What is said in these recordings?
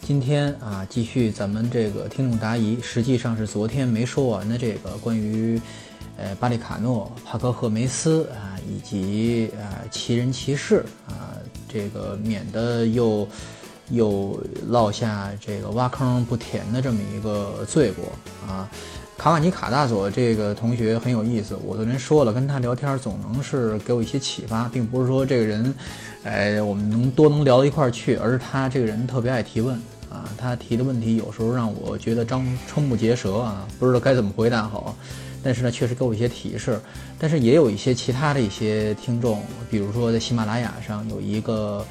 今天啊，继续咱们这个听众答疑，实际上是昨天没说完的这个关于，呃，巴里卡诺、帕克赫梅斯啊，以及啊奇人奇事啊，这个免得又又落下这个挖坑不填的这么一个罪过啊。卡瓦尼卡大佐这个同学很有意思，我昨天说了，跟他聊天总能是给我一些启发，并不是说这个人，哎，我们能多能聊到一块儿去，而是他这个人特别爱提问啊，他提的问题有时候让我觉得张瞠目结舌啊，不知道该怎么回答好，但是呢，确实给我一些提示。但是也有一些其他的一些听众，比如说在喜马拉雅上有一个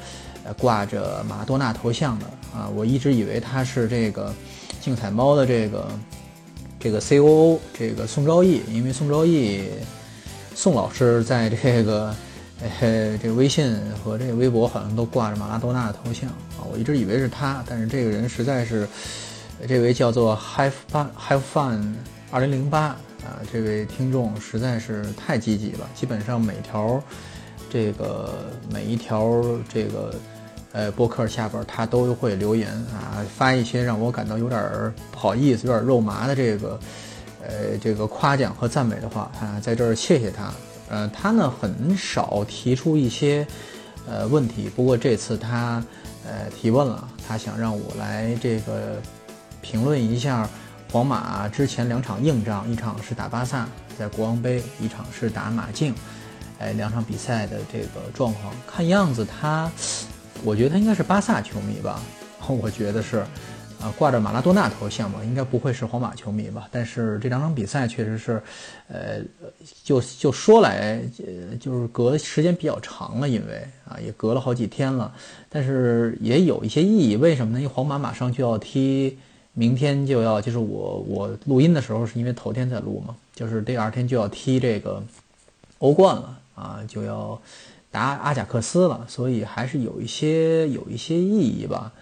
呃挂着马多纳头像的啊，我一直以为他是这个竞彩猫的这个。这个 C.O.O. 这个宋昭义，因为宋昭义宋老师在这个呃这个微信和这个微博好像都挂着马拉多纳的头像啊，我一直以为是他，但是这个人实在是这位叫做 Have Fun Have Fun 二零零八啊，这位听众实在是太积极了，基本上每条这个每一条这个。呃，博客下边他都会留言啊，发一些让我感到有点不好意思、有点肉麻的这个，呃，这个夸奖和赞美的话啊，在这儿谢谢他。呃，他呢很少提出一些呃问题，不过这次他呃提问了，他想让我来这个评论一下皇马之前两场硬仗，一场是打巴萨在国王杯，一场是打马竞，哎，两场比赛的这个状况，看样子他。我觉得他应该是巴萨球迷吧，我觉得是，啊，挂着马拉多纳头像吧，应该不会是皇马球迷吧。但是这两场比赛确实是，呃，就就说来，呃，就是隔时间比较长了，因为啊，也隔了好几天了。但是也有一些意义，为什么呢？因为皇马马上就要踢，明天就要，就是我我录音的时候是因为头天在录嘛，就是第二天就要踢这个欧冠了啊，就要。打阿贾克斯了，所以还是有一些有一些意义吧。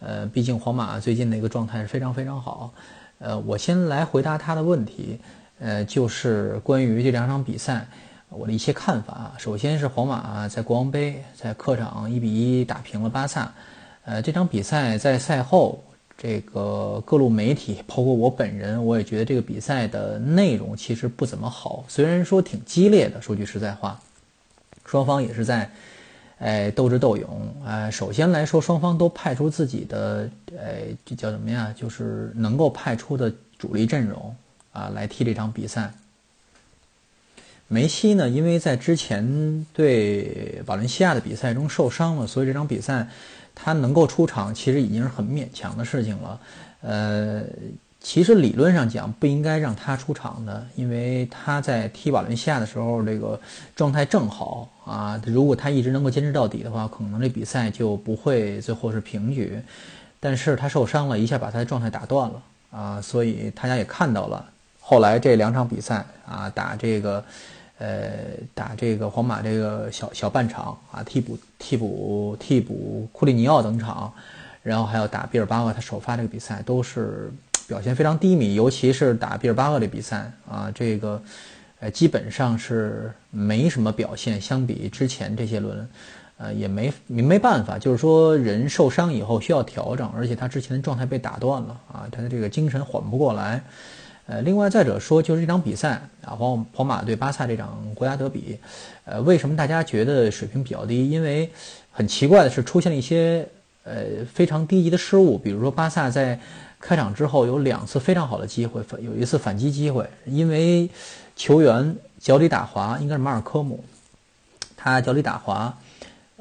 呃，毕竟皇马最近的一个状态是非常非常好。呃，我先来回答他的问题，呃，就是关于这两场比赛我的一些看法。首先是皇马在国王杯在客场一比一打平了巴萨。呃，这场比赛在赛后，这个各路媒体，包括我本人，我也觉得这个比赛的内容其实不怎么好。虽然说挺激烈的，说句实在话。双方也是在，哎，斗智斗勇。呃，首先来说，双方都派出自己的，哎，这叫什么呀？就是能够派出的主力阵容啊，来踢这场比赛。梅西呢，因为在之前对瓦伦西亚的比赛中受伤了，所以这场比赛他能够出场，其实已经是很勉强的事情了。呃。其实理论上讲不应该让他出场的，因为他在踢瓦伦西亚的时候这个状态正好啊。如果他一直能够坚持到底的话，可能这比赛就不会最后是平局。但是他受伤了一下，把他的状态打断了啊。所以大家也看到了，后来这两场比赛啊，打这个呃打这个皇马这个小小半场啊，替补替补替补库里尼奥登场，然后还有打毕尔巴鄂他首发这个比赛都是。表现非常低迷，尤其是打毕尔巴鄂的比赛啊，这个，呃，基本上是没什么表现。相比之前这些轮，呃，也没没办法，就是说人受伤以后需要调整，而且他之前的状态被打断了啊，他的这个精神缓不过来。呃，另外再者说，就是这场比赛啊，皇皇马对巴萨这场国家德比，呃，为什么大家觉得水平比较低？因为很奇怪的是，出现了一些呃非常低级的失误，比如说巴萨在。开场之后有两次非常好的机会，有一次反击机会，因为球员脚底打滑，应该是马尔科姆，他脚底打滑，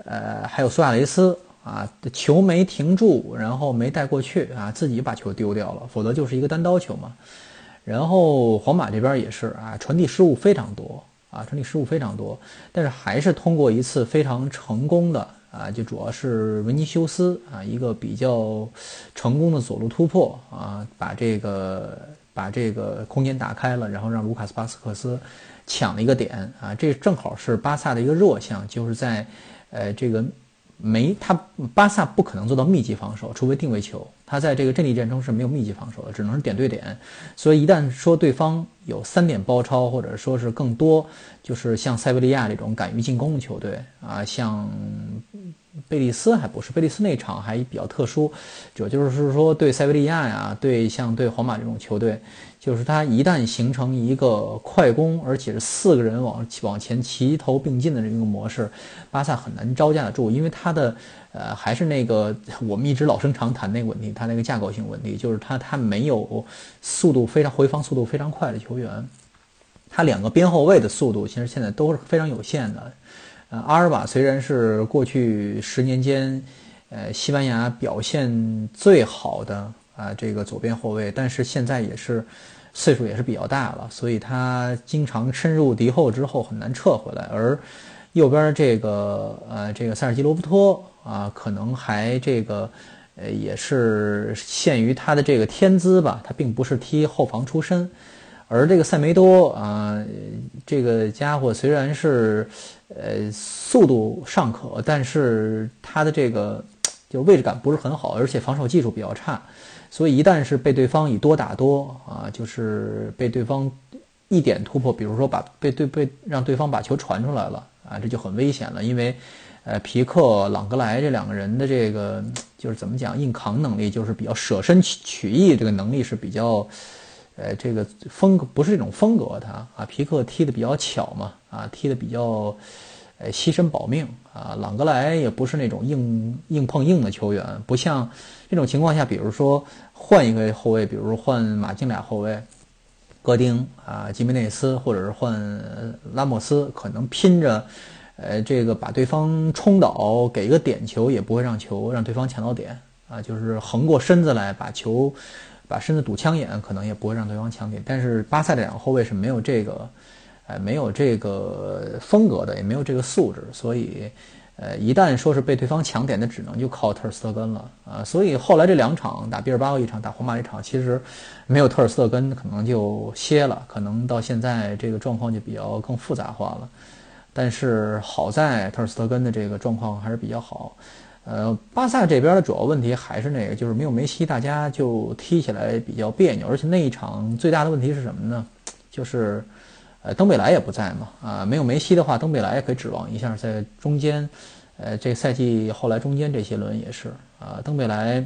呃，还有苏亚雷斯啊，球没停住，然后没带过去啊，自己把球丢掉了，否则就是一个单刀球嘛。然后皇马这边也是啊，传递失误非常多啊，传递失误非常多，但是还是通过一次非常成功的。啊，就主要是维尼修斯啊，一个比较成功的左路突破啊，把这个把这个空间打开了，然后让卢卡斯巴斯克斯抢了一个点啊，这正好是巴萨的一个弱项，就是在呃这个没他巴萨不可能做到密集防守，除非定位球，他在这个阵地战中是没有密集防守的，只能是点对点，所以一旦说对方有三点包抄，或者说是更多，就是像塞维利亚这种敢于进攻的球队啊，像。贝利斯还不是贝利斯那场还比较特殊，主要就是说对塞维利亚呀，对像对皇马这种球队，就是他一旦形成一个快攻，而且是四个人往往前齐头并进的这么一个模式，巴萨很难招架得住，因为他的呃还是那个我们一直老生常谈那个问题，他那个架构性问题，就是他他没有速度非常回防速度非常快的球员，他两个边后卫的速度其实现在都是非常有限的。呃，阿尔瓦虽然是过去十年间，呃，西班牙表现最好的啊这个左边后卫，但是现在也是岁数也是比较大了，所以他经常深入敌后之后很难撤回来。而右边这个呃这个塞尔吉罗夫托啊，可能还这个呃也是限于他的这个天资吧，他并不是踢后防出身。而这个塞梅多啊，这个家伙虽然是。呃，速度尚可，但是他的这个就位置感不是很好，而且防守技术比较差，所以一旦是被对方以多打多啊，就是被对方一点突破，比如说把被对被让对方把球传出来了啊，这就很危险了，因为呃皮克朗格莱这两个人的这个就是怎么讲硬扛能力，就是比较舍身取取义这个能力是比较呃这个风格不是这种风格，他啊皮克踢的比较巧嘛。啊，踢的比较，呃，牺牲保命啊。朗格莱也不是那种硬硬碰硬的球员，不像这种情况下，比如说换一个后卫，比如换马竞俩后卫，戈丁啊、吉梅内斯，或者是换拉莫斯，可能拼着，呃，这个把对方冲倒，给一个点球，也不会让球让对方抢到点啊，就是横过身子来把球，把身子堵枪眼，可能也不会让对方抢点。但是巴萨这两个后卫是没有这个。哎，没有这个风格的，也没有这个素质，所以，呃，一旦说是被对方抢点，那只能就靠特尔斯特根了啊。所以后来这两场打比尔巴鄂一场，打皇马一场，其实没有特尔斯特根，可能就歇了，可能到现在这个状况就比较更复杂化了。但是好在特尔斯特根的这个状况还是比较好。呃，巴萨这边的主要问题还是那个，就是没有梅西，大家就踢起来比较别扭。而且那一场最大的问题是什么呢？就是。呃，登贝莱也不在嘛，啊，没有梅西的话，登贝莱也可以指望一下在中间，呃，这赛季后来中间这些轮也是啊，登贝莱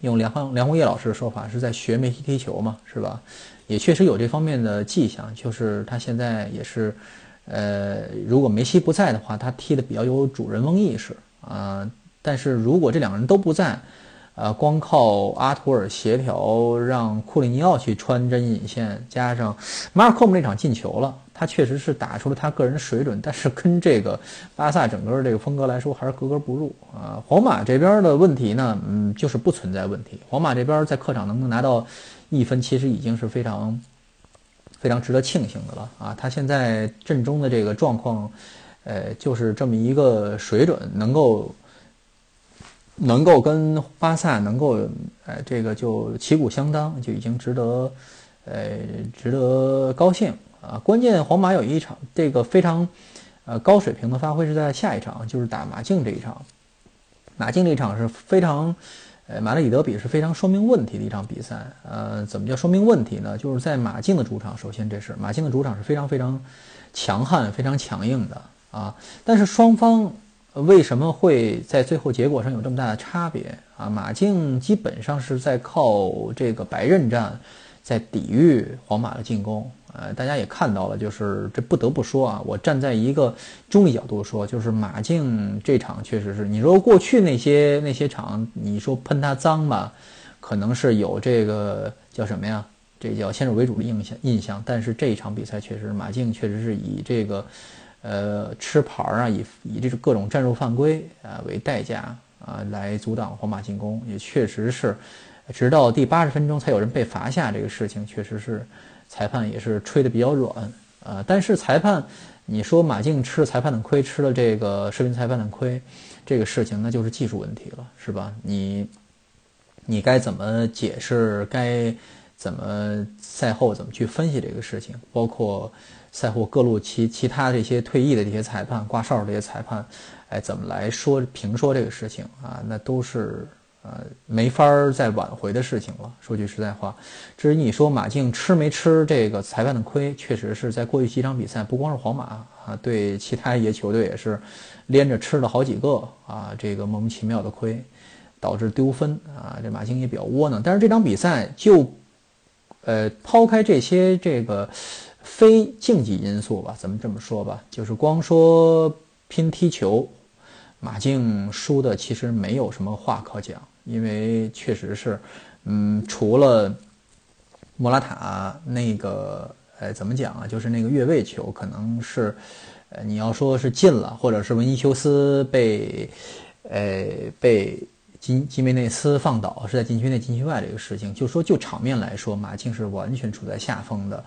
用梁梁红叶老师的说法是在学梅西踢球嘛，是吧？也确实有这方面的迹象，就是他现在也是，呃，如果梅西不在的话，他踢的比较有主人翁意识啊，但是如果这两个人都不在。呃，光靠阿图尔协调，让库里尼奥去穿针引线，加上马尔科姆那场进球了，他确实是打出了他个人水准，但是跟这个巴萨整个这个风格来说，还是格格不入啊。皇马这边的问题呢，嗯，就是不存在问题。皇马这边在客场能不能拿到一分，其实已经是非常非常值得庆幸的了啊。他现在阵中的这个状况，呃，就是这么一个水准，能够。能够跟巴萨能够，呃，这个就旗鼓相当，就已经值得，呃，值得高兴啊。关键皇马有一场这个非常，呃，高水平的发挥是在下一场，就是打马竞这一场。马竞这一场是非常，呃，马德里德比是非常说明问题的一场比赛。呃，怎么叫说明问题呢？就是在马竞的主场，首先这是马竞的主场是非常非常强悍、非常强硬的啊。但是双方。为什么会在最后结果上有这么大的差别啊？马竞基本上是在靠这个白刃战，在抵御皇马的进攻。呃，大家也看到了，就是这不得不说啊，我站在一个中立角度说，就是马竞这场确实是，你说过去那些那些场，你说喷他脏吧，可能是有这个叫什么呀？这叫先入为主的印象印象。但是这一场比赛确实，马竞确实是以这个。呃，吃牌啊，以以这种各种战术犯规啊为代价啊，来阻挡皇马进攻，也确实是，直到第八十分钟才有人被罚下，这个事情确实是裁判也是吹的比较软啊。但是裁判，你说马竞吃了裁判的亏，吃了这个视频裁判的亏，这个事情那就是技术问题了，是吧？你你该怎么解释？该怎么赛后怎么去分析这个事情，包括赛后各路其其他这些退役的这些裁判、挂哨这些裁判，哎，怎么来说评说这个事情啊？那都是呃没法再挽回的事情了。说句实在话，至于你说马竞吃没吃这个裁判的亏，确实是在过去几场比赛，不光是皇马啊，对其他一些球队也是连着吃了好几个啊，这个莫名其妙的亏，导致丢分啊，这马竞也比较窝囊。但是这场比赛就。呃，抛开这些这个非竞技因素吧，咱们这么说吧，就是光说拼踢球，马竞输的其实没有什么话可讲，因为确实是，嗯，除了莫拉塔那个，呃，怎么讲啊，就是那个越位球，可能是，呃，你要说是进了，或者是文尼修斯被，呃，被。基基梅内斯放倒是在禁区内禁区外这个事情，就说就场面来说，马竞是完全处在下风的。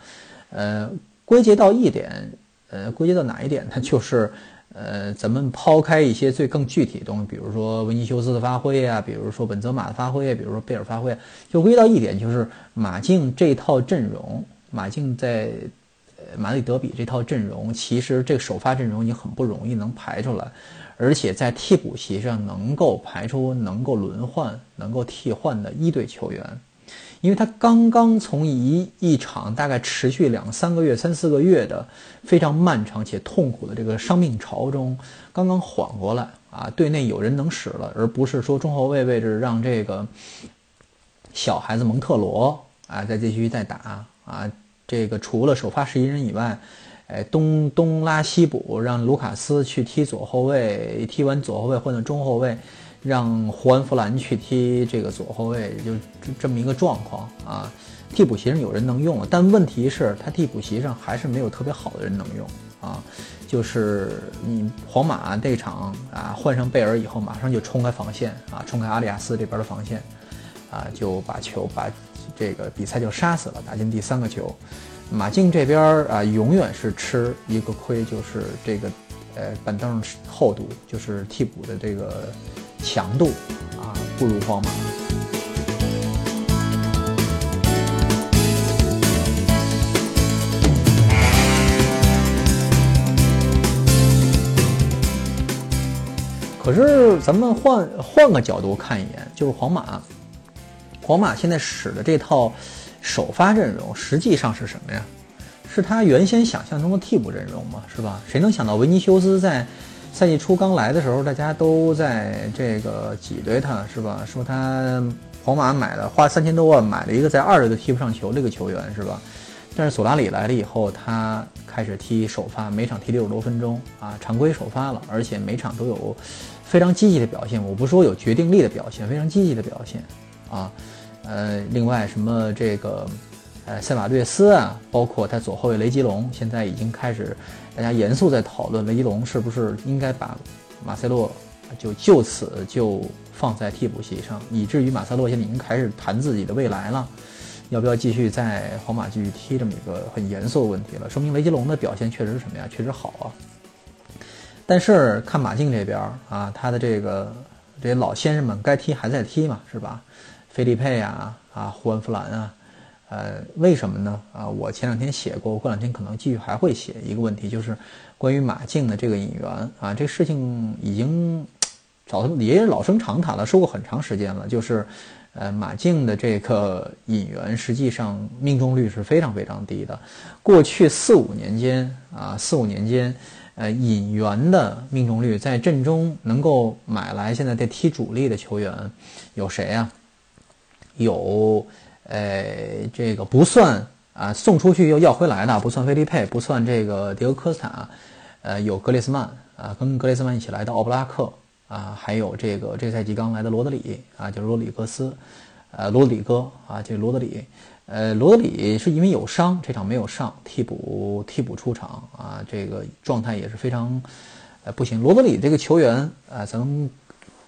呃，归结到一点，呃，归结到哪一点呢？就是，呃，咱们抛开一些最更具体的东西，比如说维尼修斯的发挥啊，比如说本泽马的发挥，比如说贝尔发挥，就归到一点，就是马竞这套阵容，马竞在马里德比这套阵容，其实这个首发阵容你很不容易能排出来。而且在替补席上能够排出能够轮换、能够替换的一队球员，因为他刚刚从一一场大概持续两三个月、三四个月的非常漫长且痛苦的这个伤病潮中刚刚缓过来啊，队内有人能使了，而不是说中后卫位置让这个小孩子蒙特罗啊再继续再打啊，这个除了首发十一人以外。哎，东东拉西补，让卢卡斯去踢左后卫，踢完左后卫换到中后卫，让胡安弗兰去踢这个左后卫，就这么一个状况啊。替补席上有人能用了，但问题是，他替补席上还是没有特别好的人能用啊。就是你皇马这场啊，换上贝尔以后，马上就冲开防线啊，冲开阿里亚斯这边的防线啊，就把球把这个比赛就杀死了，打进第三个球。马竞这边啊，永远是吃一个亏，就是这个，呃，板凳厚度，就是替补的这个强度啊，不如皇马。可是咱们换换个角度看一眼，就是皇马，皇马现在使的这套。首发阵容实际上是什么呀？是他原先想象中的替补阵容吗？是吧？谁能想到维尼修斯在赛季初刚来的时候，大家都在这个挤兑他，是吧？说他皇马买了花三千多万买了一个在二队都踢不上球这个球员，是吧？但是索拉里来了以后，他开始踢首发，每场踢六十多分钟啊，常规首发了，而且每场都有非常积极的表现。我不说有决定力的表现，非常积极的表现啊。呃，另外什么这个，呃，塞瓦略斯啊，包括他左后卫雷吉隆，现在已经开始，大家严肃在讨论雷吉隆是不是应该把马塞洛就就此就放在替补席上，以至于马塞洛现在已经开始谈自己的未来了，要不要继续在皇马继续踢这么一个很严肃的问题了？说明雷吉隆的表现确实是什么呀？确实好啊。但是看马竞这边啊，他的这个这些老先生们该踢还在踢嘛，是吧？菲利佩啊啊，胡安弗兰啊，呃，为什么呢？啊，我前两天写过，我过两天可能继续还会写一个问题，就是关于马竞的这个引援啊，这事情已经早也是老生常谈了，说过很长时间了，就是呃，马竞的这个引援实际上命中率是非常非常低的。过去四五年间啊，四五年间，呃，引援的命中率在阵中能够买来现在在踢主力的球员有谁啊？有，呃，这个不算啊，送出去又要回来的，不算菲利佩，不算这个迭戈科斯塔，呃，有格列斯曼啊，跟格列斯曼一起来的奥布拉克啊，还有这个这赛季刚来的罗德里啊，就是罗里格斯，呃，罗德里戈啊，这罗德里，呃，罗德里是因为有伤，这场没有上，替补替补出场啊，这个状态也是非常，呃，不行。罗德里这个球员啊，咱们。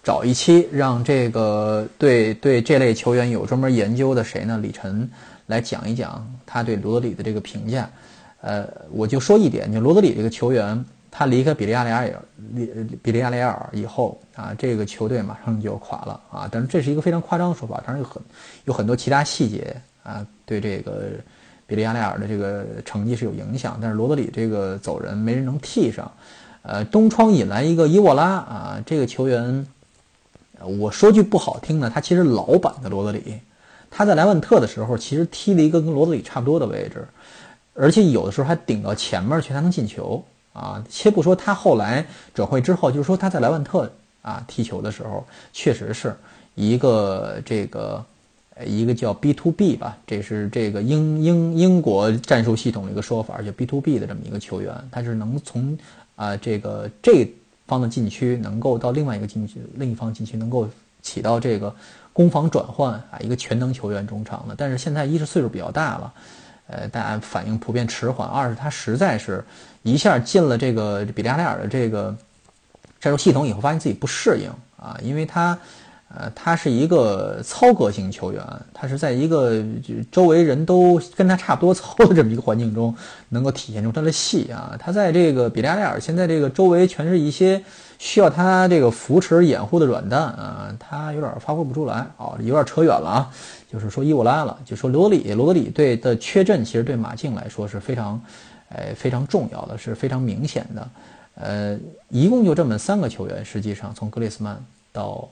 找一期让这个对对这类球员有专门研究的谁呢？李晨来讲一讲他对罗德里的这个评价。呃，我就说一点，就罗德里这个球员，他离开比利亚雷尔，比比利亚雷尔以后啊，这个球队马上就垮了啊。但是这是一个非常夸张的说法，当然有很有很多其他细节啊，对这个比利亚雷尔的这个成绩是有影响。但是罗德里这个走人，没人能替上。呃，东窗引来一个伊沃拉啊，这个球员，我说句不好听的，他其实老版的罗德里。他在莱万特的时候，其实踢了一个跟罗德里差不多的位置，而且有的时候还顶到前面去，他能进球啊。且不说他后来转会之后，就是说他在莱万特啊踢球的时候，确实是一个这个，一个叫 B to B 吧，这是这个英英英国战术系统的一个说法，就 B to B 的这么一个球员，他是能从啊这个这方的禁区能够到另外一个禁区，另一方禁区能够起到这个。攻防转换啊，一个全能球员中场的，但是现在一是岁数比较大了，呃，大家反应普遍迟缓；二是他实在是一下进了这个比利亚雷尔的这个战术系统以后，发现自己不适应啊，因为他。呃，他是一个操戈型球员，他是在一个周围人都跟他差不多糙的这么一个环境中，能够体现出他的戏啊。他在这个比利亚雷尔，现在这个周围全是一些需要他这个扶持掩护的软蛋啊，他有点发挥不出来啊，有点扯远了啊。就是说伊沃拉了，就说罗德里，罗德里队的缺阵其实对马竞来说是非常，呃，非常重要的，是非常明显的。呃，一共就这么三个球员，实际上从格列斯曼到。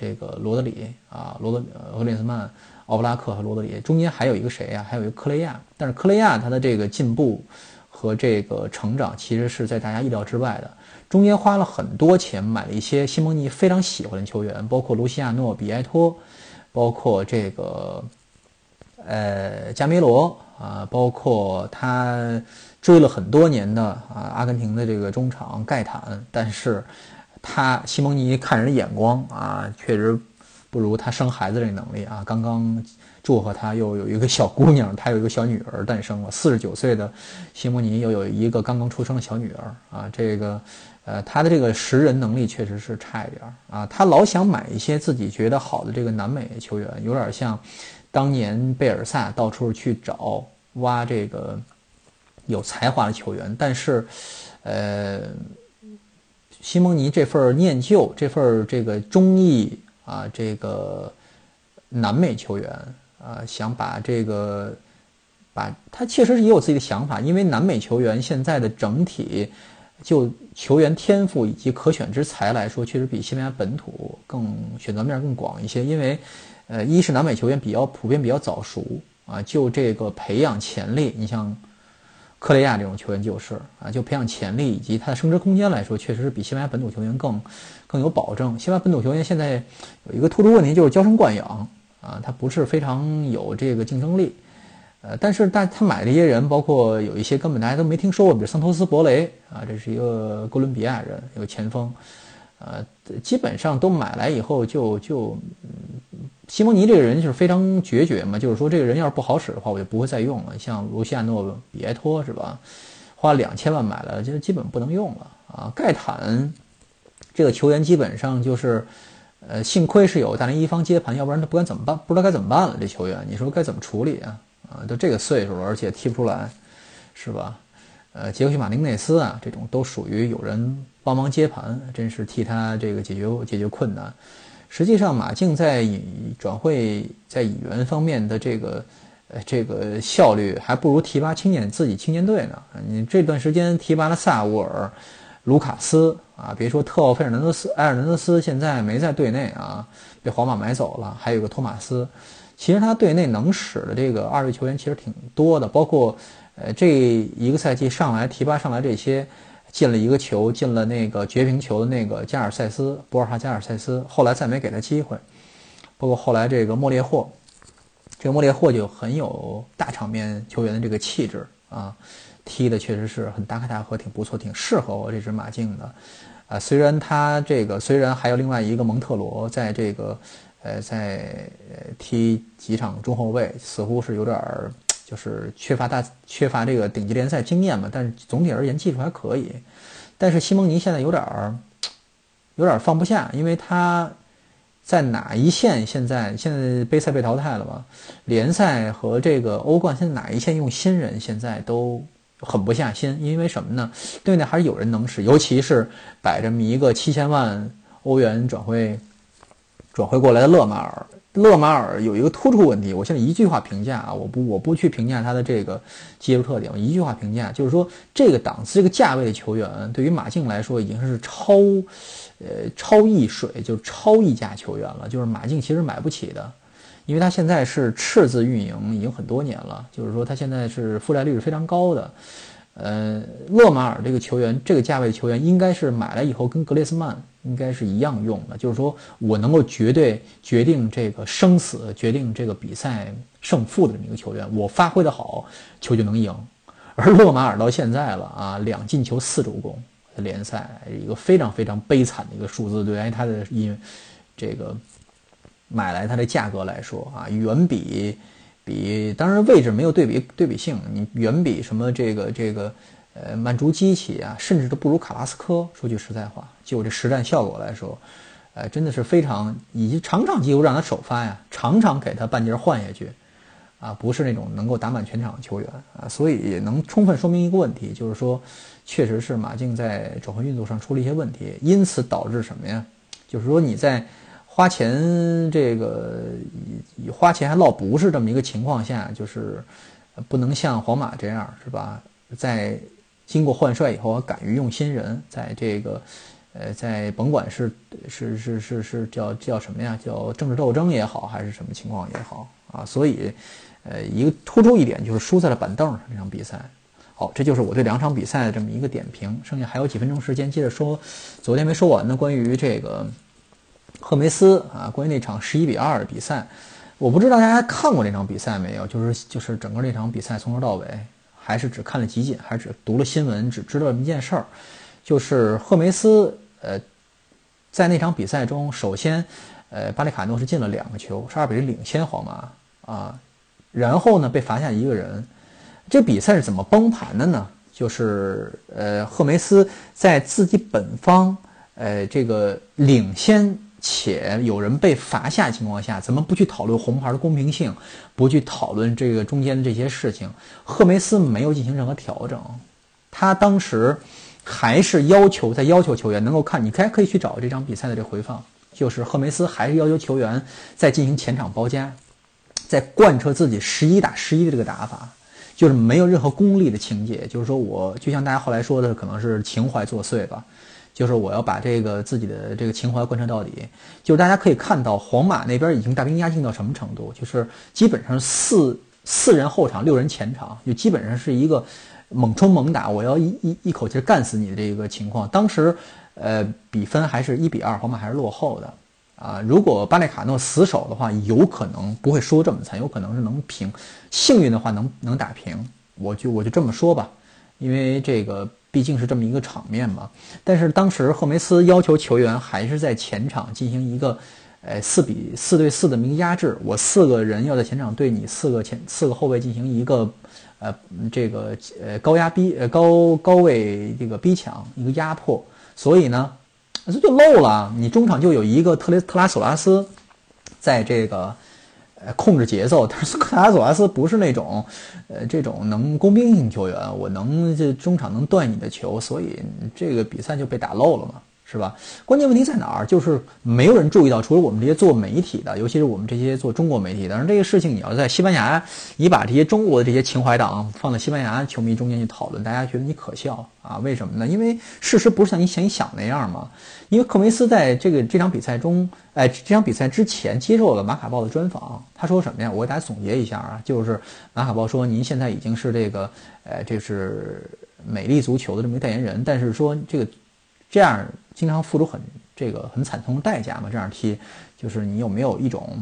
这个罗德里啊，罗德格列斯曼、奥布拉克和罗德里中间还有一个谁呀？还有一个克雷亚。但是克雷亚他的这个进步和这个成长其实是在大家意料之外的。中间花了很多钱买了一些西蒙尼非常喜欢的球员，包括卢西亚诺、比埃托，包括这个呃加梅罗啊，包括他追了很多年的啊阿根廷的这个中场盖坦，但是。他西蒙尼看人的眼光啊，确实不如他生孩子这能力啊。刚刚祝贺他又有一个小姑娘，他有一个小女儿诞生了。四十九岁的西蒙尼又有一个刚刚出生的小女儿啊。这个呃，他的这个识人能力确实是差一点啊。他老想买一些自己觉得好的这个南美球员，有点像当年贝尔萨到处去找挖这个有才华的球员，但是呃。西蒙尼这份念旧，这份这个忠义啊，这个南美球员啊，想把这个把他确实也有自己的想法，因为南美球员现在的整体就球员天赋以及可选之才来说，确实比西班牙本土更选择面更广一些。因为呃，一是南美球员比较普遍比较早熟啊，就这个培养潜力，你像。克雷亚这种球员就是啊，就培养潜力以及他的升值空间来说，确实是比西班牙本土球员更更有保证。西班牙本土球员现在有一个突出问题，就是娇生惯养啊，他不是非常有这个竞争力。呃，但是大他买这些人，包括有一些根本大家都没听说过，比如桑托斯·博雷啊，这是一个哥伦比亚人，一个前锋，呃，基本上都买来以后就就。西蒙尼这个人就是非常决绝嘛，就是说这个人要是不好使的话，我就不会再用了。像卢西亚诺、比埃托是吧？花两千万买了，就基本不能用了啊。盖坦这个球员基本上就是，呃，幸亏是有大连一方接盘，要不然他不敢怎么办，不知道该怎么办了。这球员你说该怎么处理啊？啊，都这个岁数了，而且踢不出来，是吧？呃，杰克逊·马丁内斯啊，这种都属于有人帮忙接盘，真是替他这个解决解决困难。实际上，马竞在转会在引援方面的这个，呃，这个效率还不如提拔青年自己青年队呢。你这段时间提拔了萨乌尔、卢卡斯啊，别说特奥费尔南德斯、埃尔南德斯现在没在队内啊，被皇马买走了。还有个托马斯，其实他队内能使的这个二位球员其实挺多的，包括呃这一个赛季上来提拔上来这些。进了一个球，进了那个绝平球的那个加尔塞斯，博尔哈加尔塞斯，后来再没给他机会。包括后来这个莫列霍，这个莫列霍就很有大场面球员的这个气质啊，踢的确实是很大开大合，挺不错，挺适合我这支马竞的。啊，虽然他这个虽然还有另外一个蒙特罗在这个呃在踢几场中后卫，似乎是有点儿。就是缺乏大缺乏这个顶级联赛经验嘛，但是总体而言技术还可以。但是西蒙尼现在有点儿有点放不下，因为他在哪一线现在现在杯赛被淘汰了嘛，联赛和这个欧冠现在哪一线用新人现在都狠不下心，因为什么呢？队内还是有人能使，尤其是摆着么一个七千万欧元转会转会过来的勒马尔。勒马尔有一个突出问题，我现在一句话评价啊，我不我不去评价他的这个技术特点，我一句话评价就是说，这个档次、这个价位的球员，对于马竞来说已经是超，呃，超一水，就超溢价球员了，就是马竞其实买不起的，因为他现在是赤字运营已经很多年了，就是说他现在是负债率是非常高的。呃，勒马尔这个球员，这个价位的球员，应该是买来以后跟格列斯曼应该是一样用的，就是说我能够绝对决定这个生死、决定这个比赛胜负的这么一个球员，我发挥的好，球就能赢。而勒马尔到现在了啊，两进球四助攻，联赛一个非常非常悲惨的一个数字，对于他的因这个买来他的价格来说啊，远比。比当然位置没有对比对比性，你远比什么这个这个呃曼朱基奇啊，甚至都不如卡拉斯科。说句实在话，就我这实战效果来说，呃，真的是非常，以及场场几乎让他首发呀，场场给他半截换下去，啊，不是那种能够打满全场的球员啊，所以也能充分说明一个问题，就是说，确实是马竞在转会运作上出了一些问题，因此导致什么呀？就是说你在。花钱这个以以花钱还落不是这么一个情况下，就是不能像皇马这样是吧？在经过换帅以后，敢于用新人，在这个呃，在甭管是是是是是叫叫什么呀？叫政治斗争也好，还是什么情况也好啊？所以呃，一个突出一点就是输在了板凳上这场比赛。好，这就是我对两场比赛的这么一个点评。剩下还有几分钟时间，接着说昨天没说完的关于这个。赫梅斯啊，关于那场十一比二的比赛，我不知道大家看过那场比赛没有？就是就是整个那场比赛从头到尾，还是只看了集锦，还是只读了新闻，只知道一件事儿，就是赫梅斯呃，在那场比赛中，首先呃巴里卡诺是进了两个球，是二比零领先皇马啊，然后呢被罚下一个人，这比赛是怎么崩盘的呢？就是呃赫梅斯在自己本方呃这个领先。且有人被罚下情况下，怎么不去讨论红牌的公平性，不去讨论这个中间的这些事情？赫梅斯没有进行任何调整，他当时还是要求在要求球员能够看，你可可以去找这场比赛的这回放，就是赫梅斯还是要求球员在进行前场包夹，在贯彻自己十一打十一的这个打法，就是没有任何功利的情节，就是说我就像大家后来说的，可能是情怀作祟吧。就是我要把这个自己的这个情怀贯彻到底。就是大家可以看到，皇马那边已经大兵压境到什么程度？就是基本上四四人后场，六人前场，就基本上是一个猛冲猛打，我要一一一口气干死你的这个情况。当时，呃，比分还是一比二，皇马还是落后的啊。如果巴列卡诺死守的话，有可能不会输这么惨，有可能是能平。幸运的话，能能打平。我就我就这么说吧，因为这个。毕竟是这么一个场面嘛，但是当时赫梅斯要求球员还是在前场进行一个，呃，四比四对四的名压制。我四个人要在前场对你四个前四个后卫进行一个，呃，这个呃高压逼呃高高位这个逼抢一个压迫。所以呢，这就漏了，你中场就有一个特雷特拉索拉斯，在这个。呃，控制节奏，但是克拉佐拉斯不是那种，呃，这种能工兵型球员，我能这中场能断你的球，所以这个比赛就被打漏了嘛。是吧？关键问题在哪儿？就是没有人注意到，除了我们这些做媒体的，尤其是我们这些做中国媒体。但是这个事情，你要在西班牙，你把这些中国的这些情怀党放在西班牙球迷中间去讨论，大家觉得你可笑啊？为什么呢？因为事实不是像你想你想那样嘛。因为克梅斯在这个这场比赛中，哎，这场比赛之前接受了马卡报的专访，他说什么呀？我给大家总结一下啊，就是马卡报说，您现在已经是这个，呃，这是美丽足球的这么一个代言人，但是说这个。这样经常付出很这个很惨痛的代价嘛？这样踢，就是你有没有一种，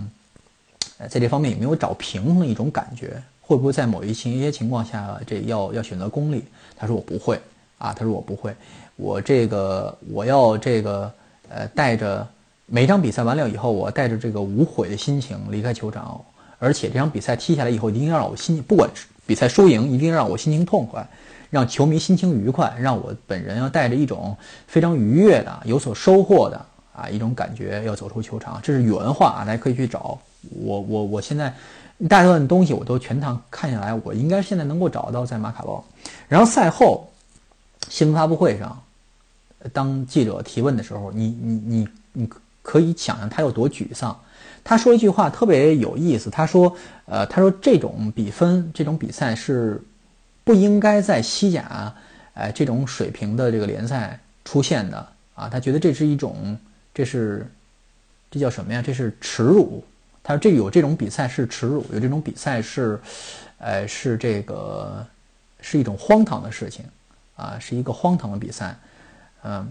呃，在这方面有没有找平衡的一种感觉？会不会在某一情一些情况下，这要要选择功利？他说我不会啊，他说我不会，我这个我要这个呃带着每场比赛完了以后，我带着这个无悔的心情离开球场，而且这场比赛踢下来以后，一定要让我心情不管比赛输赢，一定让我心情痛快。让球迷心情愉快，让我本人要带着一种非常愉悦的、有所收获的啊一种感觉要走出球场，这是原话啊，大家可以去找我。我我现在大段东西我都全趟看下来，我应该现在能够找到在马卡报。然后赛后新闻发布会上，当记者提问的时候，你你你你可以想象他有多沮丧。他说一句话特别有意思，他说：“呃，他说这种比分，这种比赛是不应该在西甲，呃，这种水平的这个联赛出现的啊。他觉得这是一种，这是这叫什么呀？这是耻辱。他说这有这种比赛是耻辱，有这种比赛是，呃，是这个是一种荒唐的事情啊，是一个荒唐的比赛。嗯，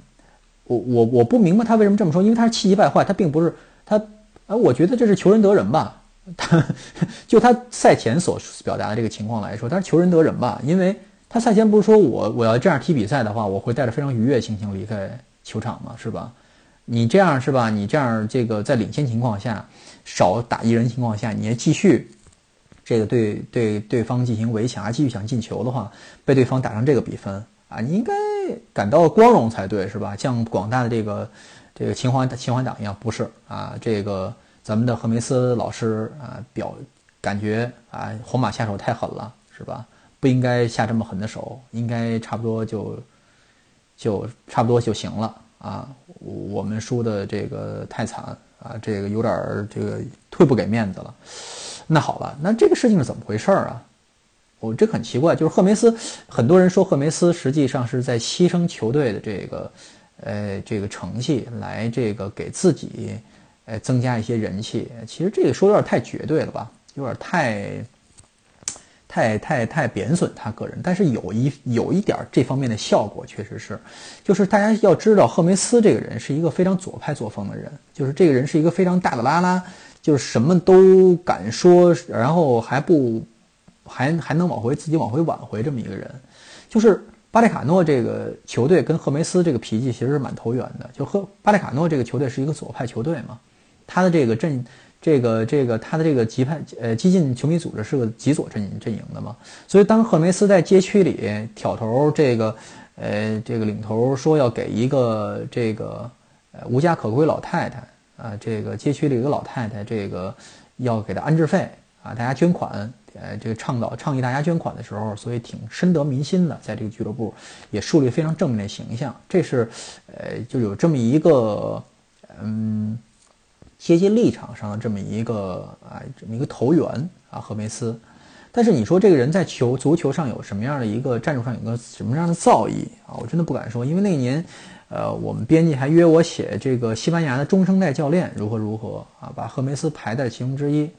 我我我不明白他为什么这么说，因为他是气急败坏，他并不是他。”啊，我觉得这是求人得人吧。他 就他赛前所表达的这个情况来说，他是求人得人吧。因为他赛前不是说我我要这样踢比赛的话，我会带着非常愉悦心情离开球场嘛，是吧？你这样是吧？你这样这个在领先情况下，少打一人情况下，你还继续这个对对对方进行围抢，还继续想进球的话，被对方打成这个比分啊，你应该感到光荣才对，是吧？像广大的这个。这个秦皇秦皇党一样不是啊，这个咱们的赫梅斯老师啊表感觉啊，皇马下手太狠了，是吧？不应该下这么狠的手，应该差不多就就差不多就行了啊。我们输的这个太惨啊，这个有点这个忒不给面子了。那好了，那这个事情是怎么回事儿啊？我这很奇怪，就是赫梅斯，很多人说赫梅斯实际上是在牺牲球队的这个。呃，这个成绩来这个给自己，呃，增加一些人气。其实这个说有点太绝对了吧，有点太，太太太贬损他个人。但是有一有一点这方面的效果，确实是，就是大家要知道，赫梅斯这个人是一个非常左派作风的人，就是这个人是一个非常大的拉拉，就是什么都敢说，然后还不还还能往回自己往回挽回这么一个人，就是。巴列卡诺这个球队跟赫梅斯这个脾气其实是蛮投缘的。就赫巴列卡诺这个球队是一个左派球队嘛，他的这个阵，这个这个他的这个极派呃激进球迷组织是个极左阵阵营的嘛。所以当赫梅斯在街区里挑头，这个呃这个领头说要给一个这个呃无家可归老太太啊，这个街区里一个老太太，这个要给她安置费啊，大家捐款。呃，这个倡导倡议大家捐款的时候，所以挺深得民心的，在这个俱乐部也树立非常正面的形象。这是，呃，就有这么一个，嗯，阶级立场上的这么一个啊，这么一个投缘啊，赫梅斯。但是你说这个人在球足球上有什么样的一个战术上有个什么样的造诣啊？我真的不敢说，因为那年，呃，我们编辑还约我写这个西班牙的中生代教练如何如何啊，把赫梅斯排在其中之一。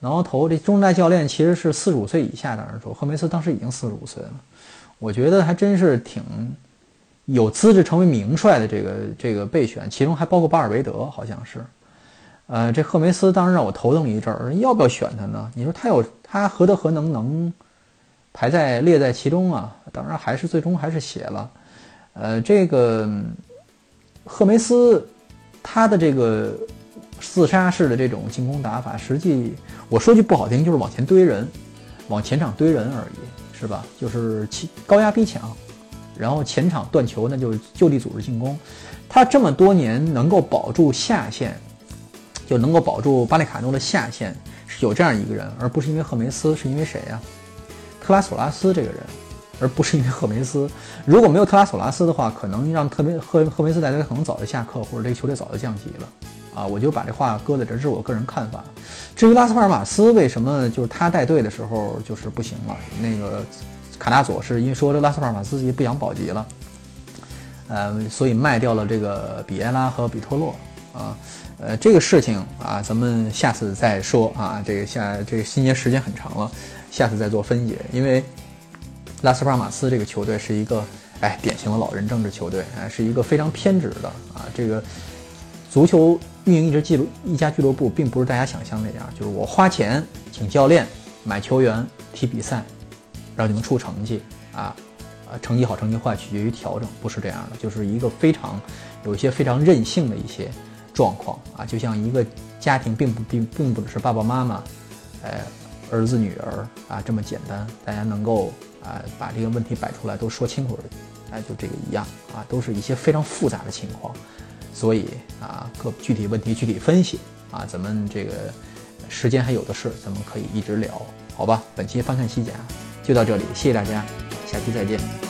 挠头，这中代教练其实是四十五岁以下。当然说，赫梅斯当时已经四十五岁了，我觉得还真是挺有资质成为名帅的这个这个备选，其中还包括巴尔韦德，好像是。呃，这赫梅斯当时让我头疼一阵儿，要不要选他呢？你说他有他何德何能能排在列在其中啊？当然还是最终还是写了。呃，这个赫梅斯他的这个。自杀式的这种进攻打法，实际我说句不好听，就是往前堆人，往前场堆人而已，是吧？就是高压逼抢，然后前场断球，那就就地组织进攻。他这么多年能够保住下线，就能够保住巴列卡诺的下限，是有这样一个人，而不是因为赫梅斯，是因为谁呀？特拉索拉斯这个人，而不是因为赫梅斯。如果没有特拉索拉斯的话，可能让特别赫赫梅斯大家可能早就下课，或者这个球队早就降级了。啊，我就把这话搁在这，这是我个人看法。至于拉斯帕尔马斯为什么就是他带队的时候就是不行了，那个卡纳佐是因为说这拉斯帕尔马斯自己不想保级了，呃，所以卖掉了这个比埃拉和比托洛啊，呃这个事情啊，咱们下次再说啊。这个下这个新年时间很长了，下次再做分解。因为拉斯帕马斯这个球队是一个哎典型的老人政治球队，哎，是一个非常偏执的啊，这个足球。运营一支俱乐一家俱乐部，并不是大家想象那样，就是我花钱请教练、买球员、踢比赛，让你们出成绩啊，啊，成绩好成绩坏取决于调整，不是这样的，就是一个非常有一些非常任性的一些状况啊，就像一个家庭并不并并不只是爸爸妈妈，呃，儿子女儿啊这么简单，大家能够啊把这个问题摆出来都说清楚，哎，就这个一样啊，都是一些非常复杂的情况。所以啊，各具体问题具体分析啊，咱们这个时间还有的是，咱们可以一直聊，好吧？本期翻看西甲就到这里，谢谢大家，下期再见。